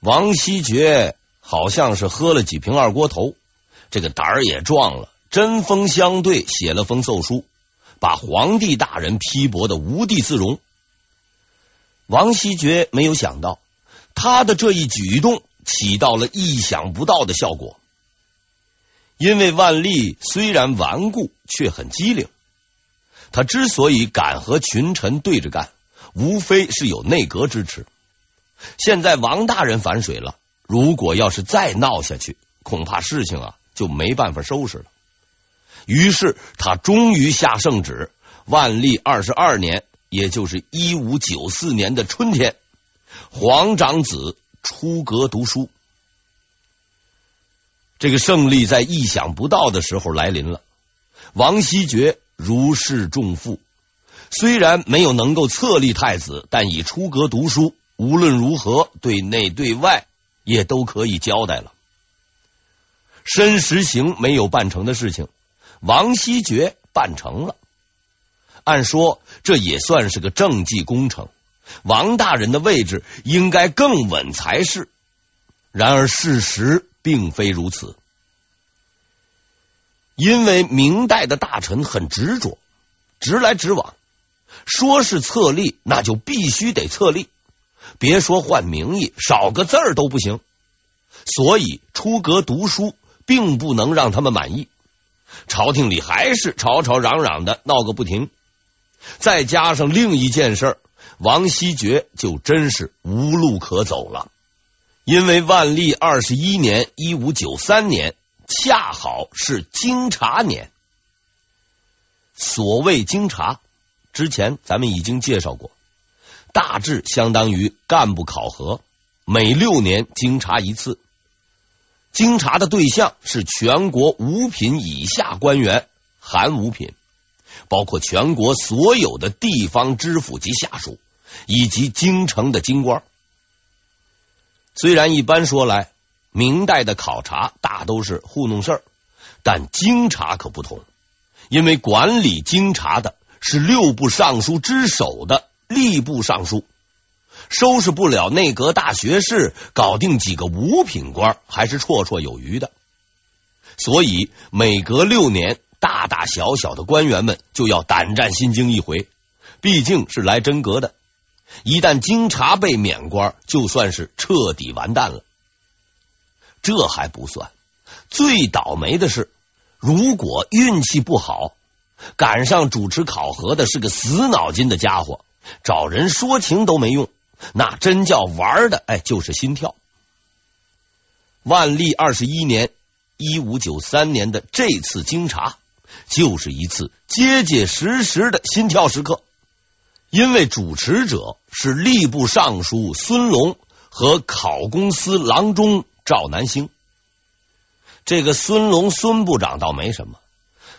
王希爵好像是喝了几瓶二锅头，这个胆儿也壮了，针锋相对写了封奏书，把皇帝大人批驳的无地自容。王希爵没有想到，他的这一举动起到了意想不到的效果。因为万历虽然顽固，却很机灵。他之所以敢和群臣对着干，无非是有内阁支持。现在王大人反水了，如果要是再闹下去，恐怕事情啊就没办法收拾了。于是他终于下圣旨：万历二十二年，也就是一五九四年的春天，皇长子出阁读书。这个胜利在意想不到的时候来临了。王希爵如释重负，虽然没有能够册立太子，但已出阁读书。无论如何，对内对外也都可以交代了。申时行没有办成的事情，王希爵办成了。按说这也算是个政绩工程，王大人的位置应该更稳才是。然而事实并非如此，因为明代的大臣很执着，直来直往，说是册立，那就必须得册立。别说换名义，少个字儿都不行。所以出阁读书，并不能让他们满意。朝廷里还是吵吵嚷嚷的闹个不停。再加上另一件事，王希爵就真是无路可走了。因为万历二十一年（一五九三年）恰好是京察年。所谓京察，之前咱们已经介绍过。大致相当于干部考核，每六年经查一次。经查的对象是全国五品以下官员，含五品，包括全国所有的地方知府及下属，以及京城的京官。虽然一般说来，明代的考察大都是糊弄事儿，但京察可不同，因为管理京察的是六部尚书之首的。吏部尚书收拾不了内阁大学士，搞定几个五品官还是绰绰有余的。所以每隔六年，大大小小的官员们就要胆战心惊一回，毕竟是来真格的。一旦经查被免官，就算是彻底完蛋了。这还不算，最倒霉的是，如果运气不好，赶上主持考核的是个死脑筋的家伙。找人说情都没用，那真叫玩的，哎，就是心跳。万历二十一年（一五九三年）的这次京察，就是一次结结实实的心跳时刻，因为主持者是吏部尚书孙龙和考公司郎中赵南星。这个孙龙孙部长倒没什么。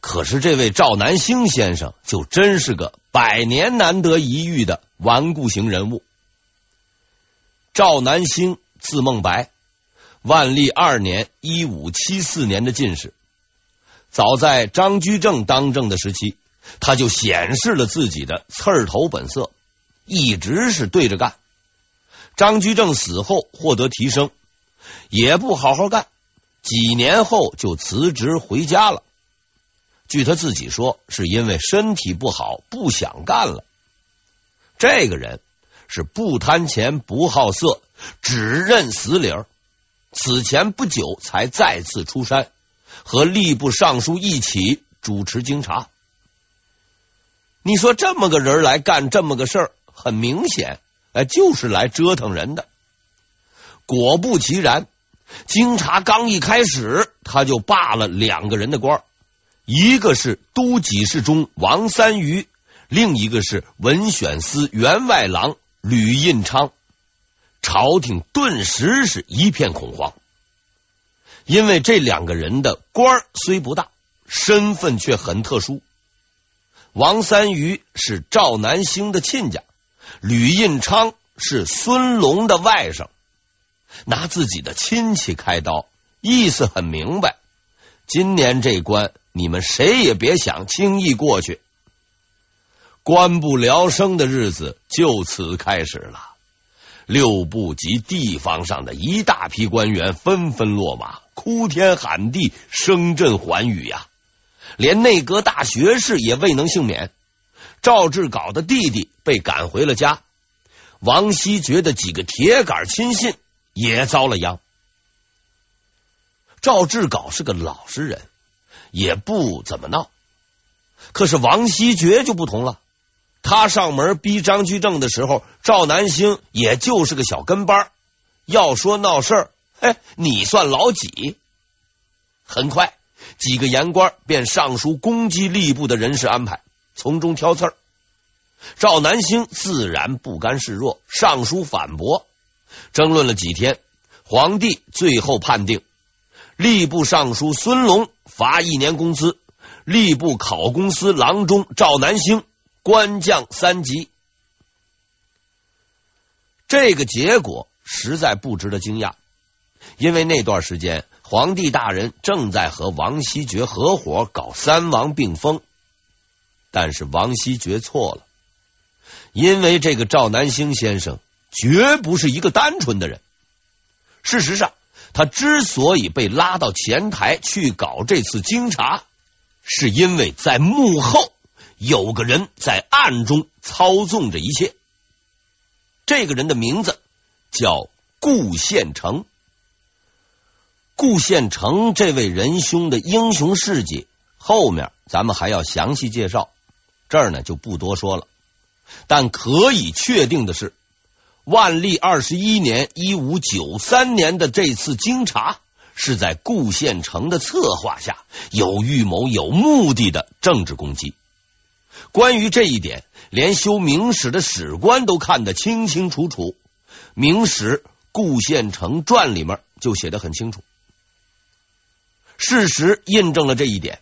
可是这位赵南星先生就真是个百年难得一遇的顽固型人物。赵南星字孟白，万历二年（一五七四年）的进士。早在张居正当政的时期，他就显示了自己的刺儿头本色，一直是对着干。张居正死后获得提升，也不好好干，几年后就辞职回家了。据他自己说，是因为身体不好，不想干了。这个人是不贪钱、不好色，只认死理儿。此前不久才再次出山，和吏部尚书一起主持京察。你说这么个人来干这么个事儿，很明显，哎，就是来折腾人的。果不其然，京察刚一开始，他就罢了两个人的官。一个是都给事中王三余，另一个是文选司员外郎吕印昌。朝廷顿时是一片恐慌，因为这两个人的官虽不大，身份却很特殊。王三余是赵南星的亲家，吕印昌是孙龙的外甥，拿自己的亲戚开刀，意思很明白。今年这关。你们谁也别想轻易过去，官不聊生的日子就此开始了。六部及地方上的一大批官员纷纷落马，哭天喊地，声震寰宇呀！连内阁大学士也未能幸免。赵志杲的弟弟被赶回了家，王希觉的几个铁杆亲信也遭了殃。赵志杲是个老实人，也不怎么闹。可是王希爵就不同了。他上门逼张居正的时候，赵南星也就是个小跟班。要说闹事儿，哎，你算老几？很快，几个言官便上书攻击吏部的人事安排，从中挑刺儿。赵南星自然不甘示弱，上书反驳。争论了几天，皇帝最后判定吏部尚书孙龙罚一年工资，吏部考功司郎中赵南星。官降三级，这个结果实在不值得惊讶，因为那段时间皇帝大人正在和王希爵合伙搞三王并封。但是王希爵错了，因为这个赵南星先生绝不是一个单纯的人。事实上，他之所以被拉到前台去搞这次京察，是因为在幕后。有个人在暗中操纵着一切，这个人的名字叫顾宪成。顾宪成这位仁兄的英雄事迹，后面咱们还要详细介绍，这儿呢就不多说了。但可以确定的是，万历二十一年（一五九三年）的这次京察，是在顾宪成的策划下，有预谋、有目的的政治攻击。关于这一点，连修明史的史官都看得清清楚楚，《明史顾宪成传》里面就写得很清楚。事实印证了这一点。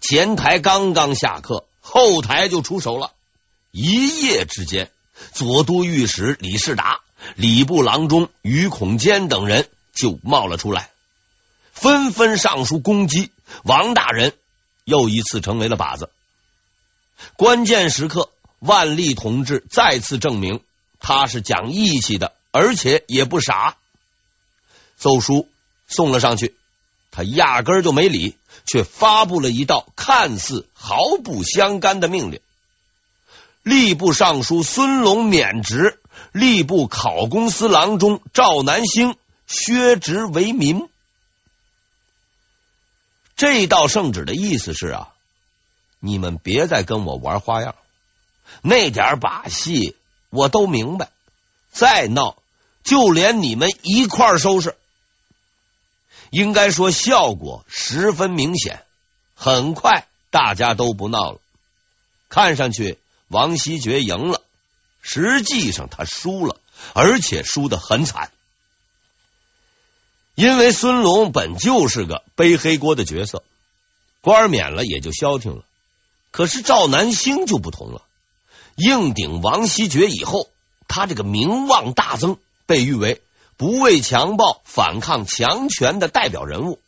前台刚刚下课，后台就出手了。一夜之间，左都御史李世达、礼部郎中于孔坚等人就冒了出来，纷纷上书攻击王大人，又一次成为了靶子。关键时刻，万历同志再次证明他是讲义气的，而且也不傻。奏书送了上去，他压根儿就没理，却发布了一道看似毫不相干的命令：吏部尚书孙龙免职，吏部考功司郎中赵南星削职为民。这道圣旨的意思是啊。你们别再跟我玩花样，那点把戏我都明白。再闹，就连你们一块收拾。应该说效果十分明显，很快大家都不闹了。看上去王希爵赢了，实际上他输了，而且输得很惨。因为孙龙本就是个背黑锅的角色，官免了也就消停了。可是赵南星就不同了，硬顶王希爵以后，他这个名望大增，被誉为不畏强暴、反抗强权的代表人物。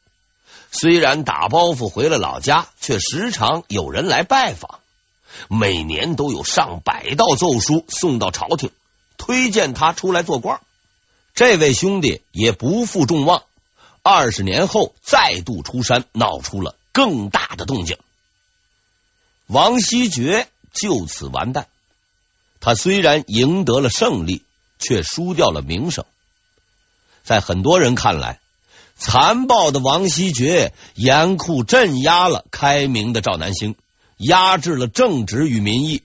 虽然打包袱回了老家，却时常有人来拜访，每年都有上百道奏书送到朝廷，推荐他出来做官。这位兄弟也不负众望，二十年后再度出山，闹出了更大的动静。王希爵就此完蛋。他虽然赢得了胜利，却输掉了名声。在很多人看来，残暴的王希爵严酷镇压了开明的赵南星，压制了正直与民意。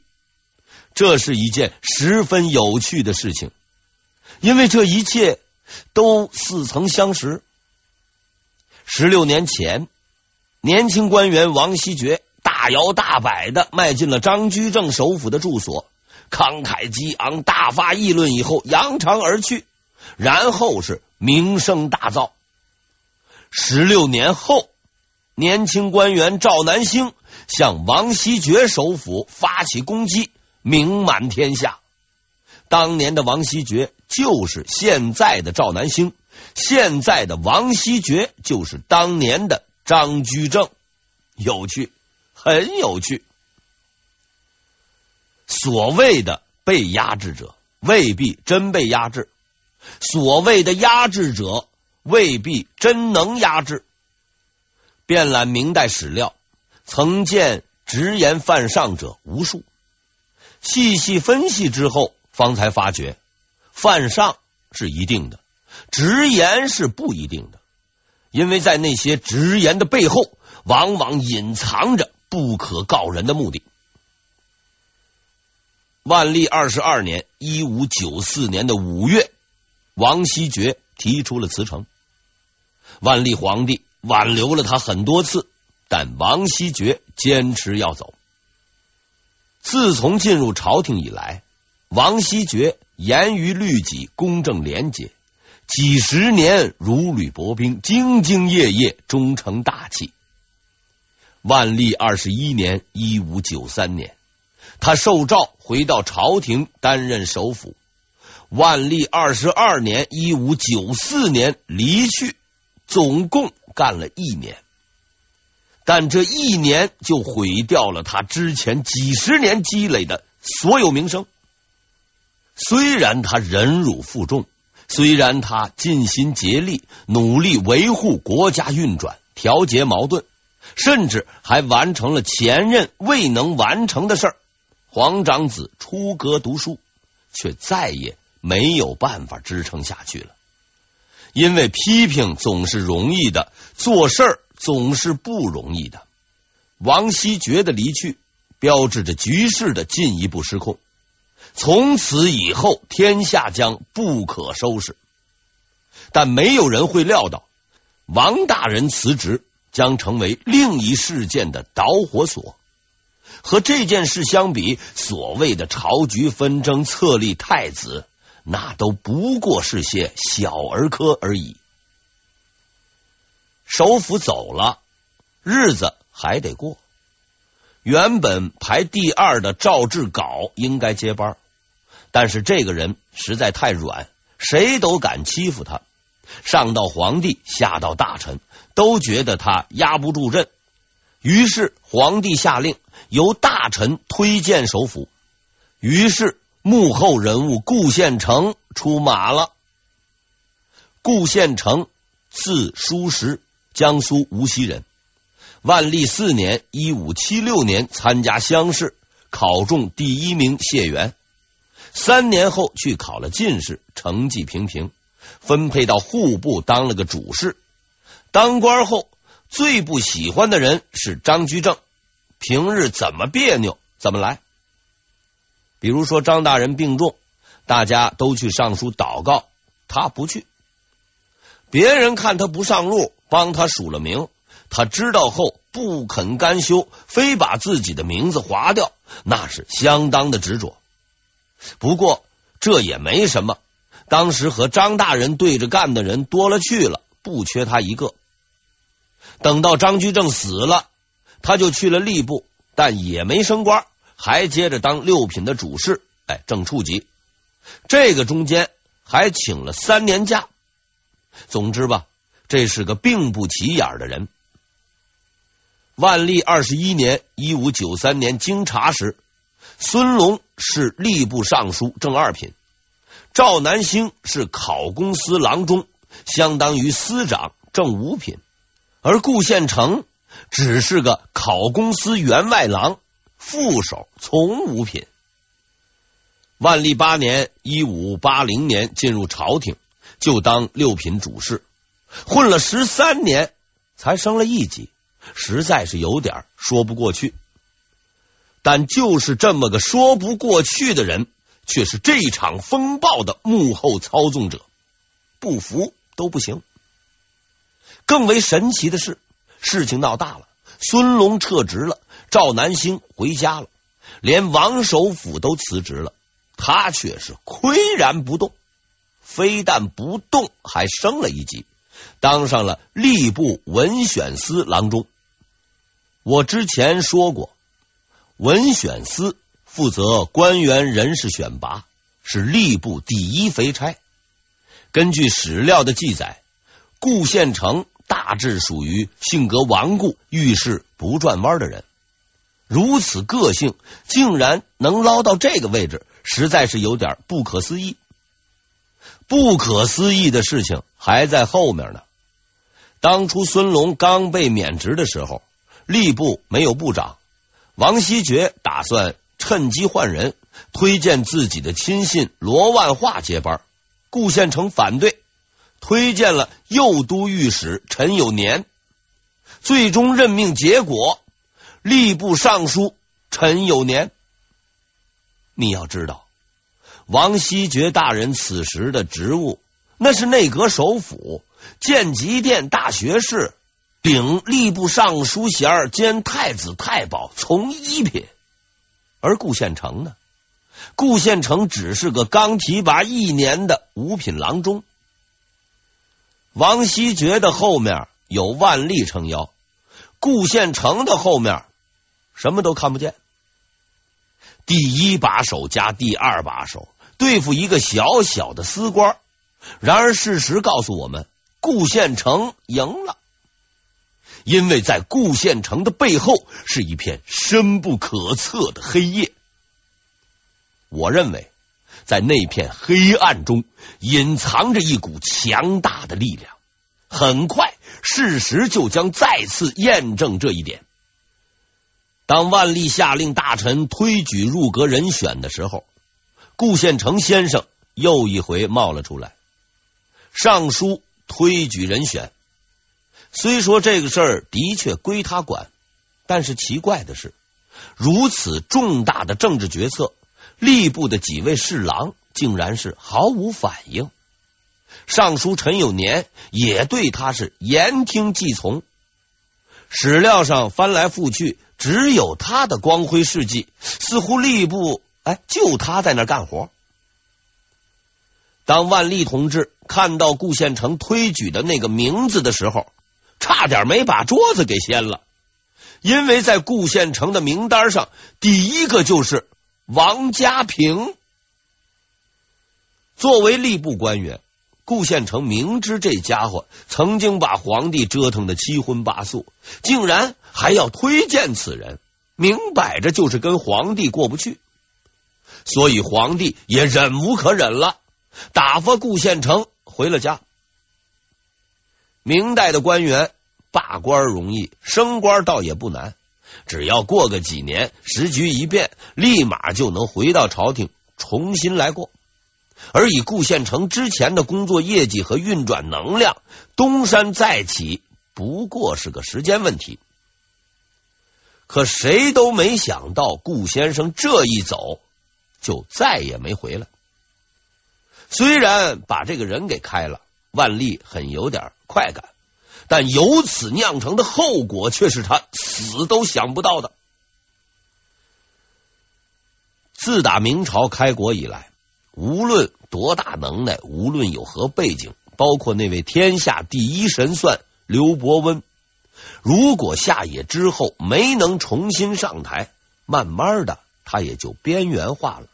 这是一件十分有趣的事情，因为这一切都似曾相识。十六年前，年轻官员王希爵。大摇大摆的迈进了张居正首府的住所，慷慨激昂，大发议论以后扬长而去，然后是名声大噪。十六年后，年轻官员赵南星向王希爵首府发起攻击，名满天下。当年的王希爵就是现在的赵南星，现在的王希爵就是当年的张居正，有趣。很有趣。所谓的被压制者，未必真被压制；所谓的压制者，未必真能压制。遍览明代史料，曾见直言犯上者无数。细细分析之后，方才发觉犯上是一定的，直言是不一定的。因为在那些直言的背后，往往隐藏着不可告人的目的。万历二十二年（一五九四年的五月），王希爵提出了辞呈。万历皇帝挽留了他很多次，但王希爵坚持要走。自从进入朝廷以来，王希爵严于律己，公正廉洁，几十年如履薄冰，兢兢业业，终成大器。万历二十一年（一五九三年）。他受诏回到朝廷担任首辅。万历二十二年（一五九四年）离去，总共干了一年。但这一年就毁掉了他之前几十年积累的所有名声。虽然他忍辱负重，虽然他尽心竭力努力维护国家运转、调节矛盾，甚至还完成了前任未能完成的事儿。皇长子出阁读书，却再也没有办法支撑下去了。因为批评总是容易的，做事儿总是不容易的。王希觉的离去，标志着局势的进一步失控。从此以后，天下将不可收拾。但没有人会料到，王大人辞职将成为另一事件的导火索。和这件事相比，所谓的朝局纷争、册立太子，那都不过是些小儿科而已。首辅走了，日子还得过。原本排第二的赵志杲应该接班，但是这个人实在太软，谁都敢欺负他。上到皇帝，下到大臣，都觉得他压不住阵。于是皇帝下令。由大臣推荐首辅，于是幕后人物顾献成出马了。顾献成，字叔实，江苏无锡人。万历四年（一五七六年）参加乡试，考中第一名，解元。三年后去考了进士，成绩平平，分配到户部当了个主事。当官后最不喜欢的人是张居正。平日怎么别扭怎么来，比如说张大人病重，大家都去上书祷告，他不去。别人看他不上路，帮他署了名，他知道后不肯甘休，非把自己的名字划掉，那是相当的执着。不过这也没什么，当时和张大人对着干的人多了去了，不缺他一个。等到张居正死了。他就去了吏部，但也没升官，还接着当六品的主事，哎，正处级。这个中间还请了三年假。总之吧，这是个并不起眼的人。万历二十一年（一五九三年）经查时，孙龙是吏部尚书正二品，赵南星是考公司郎中，相当于司长正五品，而顾献成。只是个考公司员外郎，副手从五品。万历八年（一五八零年）进入朝廷，就当六品主事，混了十三年，才升了一级，实在是有点说不过去。但就是这么个说不过去的人，却是这场风暴的幕后操纵者，不服都不行。更为神奇的是。事情闹大了，孙龙撤职了，赵南星回家了，连王首辅都辞职了，他却是岿然不动。非但不动，还升了一级，当上了吏部文选司郎中。我之前说过，文选司负责官员人事选拔，是吏部第一肥差。根据史料的记载，顾献成。大致属于性格顽固、遇事不转弯的人，如此个性，竟然能捞到这个位置，实在是有点不可思议。不可思议的事情还在后面呢。当初孙龙刚被免职的时候，吏部没有部长，王希爵打算趁机换人，推荐自己的亲信罗万化接班。顾宪成反对，推荐了右都御史陈有年。最终任命结果，吏部尚书陈有年。你要知道，王希爵大人此时的职务，那是内阁首辅、建极殿大学士，领吏部尚书衔兼太子太保，从一品。而顾宪成呢？顾宪成只是个刚提拔一年的五品郎中。王希爵的后面有万历撑腰。顾宪成的后面什么都看不见，第一把手加第二把手对付一个小小的司官。然而事实告诉我们，顾县城赢了，因为在顾县城的背后是一片深不可测的黑夜。我认为，在那片黑暗中隐藏着一股强大的力量。很快，事实就将再次验证这一点。当万历下令大臣推举入阁人选的时候，顾宪成先生又一回冒了出来。上书推举人选，虽说这个事儿的确归他管，但是奇怪的是，如此重大的政治决策，吏部的几位侍郎竟然是毫无反应。尚书陈有年也对他是言听计从，史料上翻来覆去，只有他的光辉事迹，似乎吏部哎，就他在那干活。当万历同志看到顾宪成推举的那个名字的时候，差点没把桌子给掀了，因为在顾宪成的名单上，第一个就是王家平。作为吏部官员。顾宪成明知这家伙曾经把皇帝折腾的七荤八素，竟然还要推荐此人，明摆着就是跟皇帝过不去。所以皇帝也忍无可忍了，打发顾宪成回了家。明代的官员罢官容易，升官倒也不难，只要过个几年，时局一变，立马就能回到朝廷重新来过。而以顾宪成之前的工作业绩和运转能量，东山再起不过是个时间问题。可谁都没想到，顾先生这一走就再也没回来。虽然把这个人给开了，万历很有点快感，但由此酿成的后果却是他死都想不到的。自打明朝开国以来。无论多大能耐，无论有何背景，包括那位天下第一神算刘伯温，如果下野之后没能重新上台，慢慢的他也就边缘化了，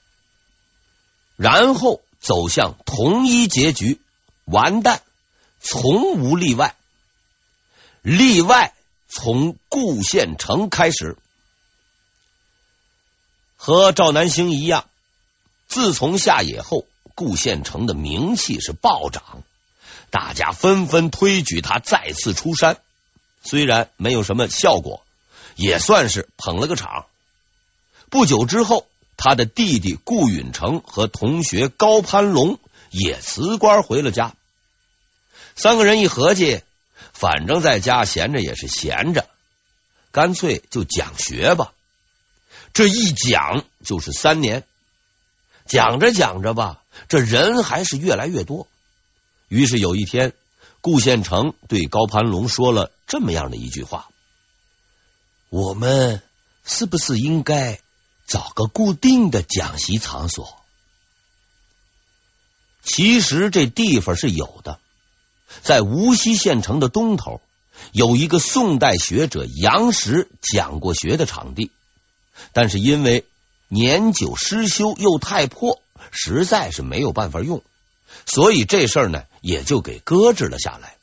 然后走向同一结局，完蛋，从无例外，例外从顾县城开始，和赵南星一样。自从下野后，顾县城的名气是暴涨，大家纷纷推举他再次出山。虽然没有什么效果，也算是捧了个场。不久之后，他的弟弟顾允成和同学高攀龙也辞官回了家。三个人一合计，反正在家闲着也是闲着，干脆就讲学吧。这一讲就是三年。讲着讲着吧，这人还是越来越多。于是有一天，顾宪成对高攀龙说了这么样的一句话：“我们是不是应该找个固定的讲习场所？”其实这地方是有的，在无锡县城的东头，有一个宋代学者杨时讲过学的场地，但是因为年久失修又太破，实在是没有办法用，所以这事儿呢也就给搁置了下来。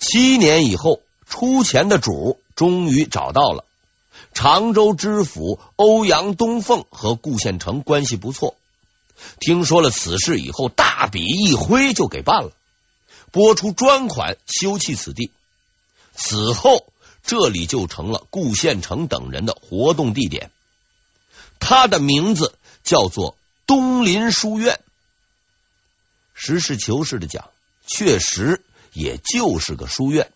七年以后，出钱的主终于找到了，常州知府欧阳东凤和顾献成关系不错，听说了此事以后，大笔一挥就给办了，拨出专款修葺此地。此后，这里就成了顾献成等人的活动地点。他的名字叫做东林书院。实事求是的讲，确实也就是个书院，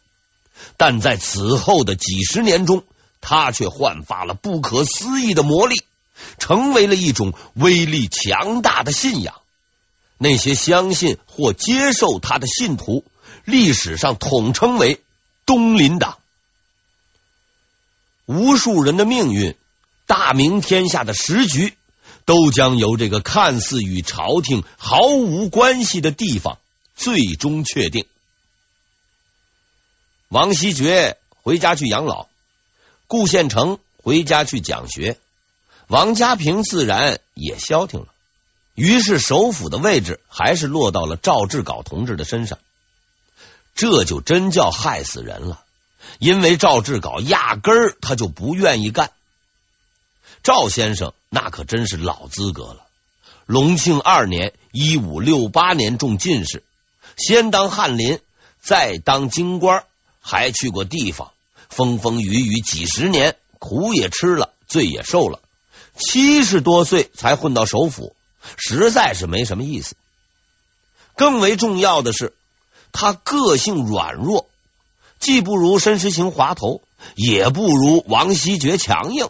但在此后的几十年中。他却焕发了不可思议的魔力，成为了一种威力强大的信仰。那些相信或接受他的信徒，历史上统称为东林党。无数人的命运，大明天下的时局，都将由这个看似与朝廷毫无关系的地方最终确定。王希爵回家去养老。顾献成回家去讲学，王家平自然也消停了。于是首府的位置还是落到了赵志杲同志的身上，这就真叫害死人了。因为赵志杲压根儿他就不愿意干。赵先生那可真是老资格了，隆庆二年（一五六八年）中进士，先当翰林，再当京官，还去过地方。风风雨雨几十年，苦也吃了，罪也受了，七十多岁才混到首府，实在是没什么意思。更为重要的是，他个性软弱，既不如申时行滑头，也不如王希爵强硬。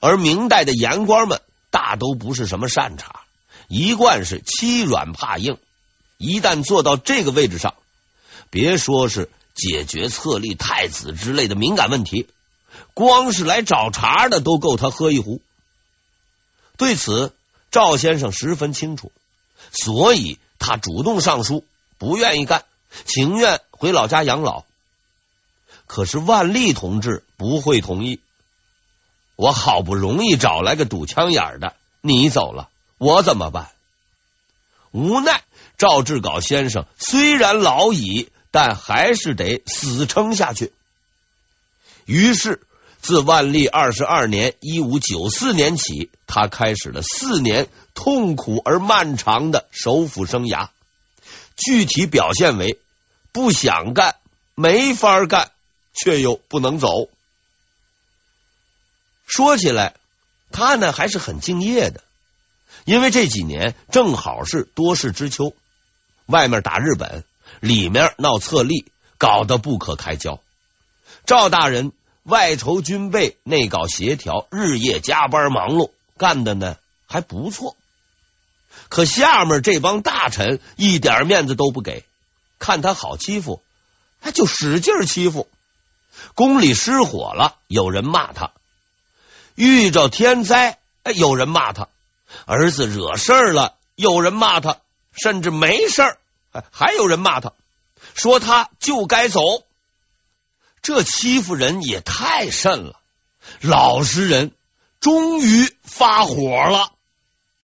而明代的言官们大都不是什么善茬，一贯是欺软怕硬。一旦坐到这个位置上，别说是。解决册立太子之类的敏感问题，光是来找茬的都够他喝一壶。对此，赵先生十分清楚，所以他主动上书，不愿意干，情愿回老家养老。可是万历同志不会同意。我好不容易找来个堵枪眼的，你走了，我怎么办？无奈，赵志稿先生虽然老矣。但还是得死撑下去。于是，自万历二十二年（一五九四年）起，他开始了四年痛苦而漫长的首辅生涯。具体表现为：不想干，没法干，却又不能走。说起来，他呢还是很敬业的，因为这几年正好是多事之秋，外面打日本。里面闹册立，搞得不可开交。赵大人外筹军备，内搞协调，日夜加班忙碌，干的呢还不错。可下面这帮大臣一点面子都不给，看他好欺负，他就使劲欺负。宫里失火了，有人骂他；遇着天灾，哎，有人骂他；儿子惹事儿了，有人骂他；甚至没事儿。还有人骂他，说他就该走。这欺负人也太甚了！老实人终于发火了。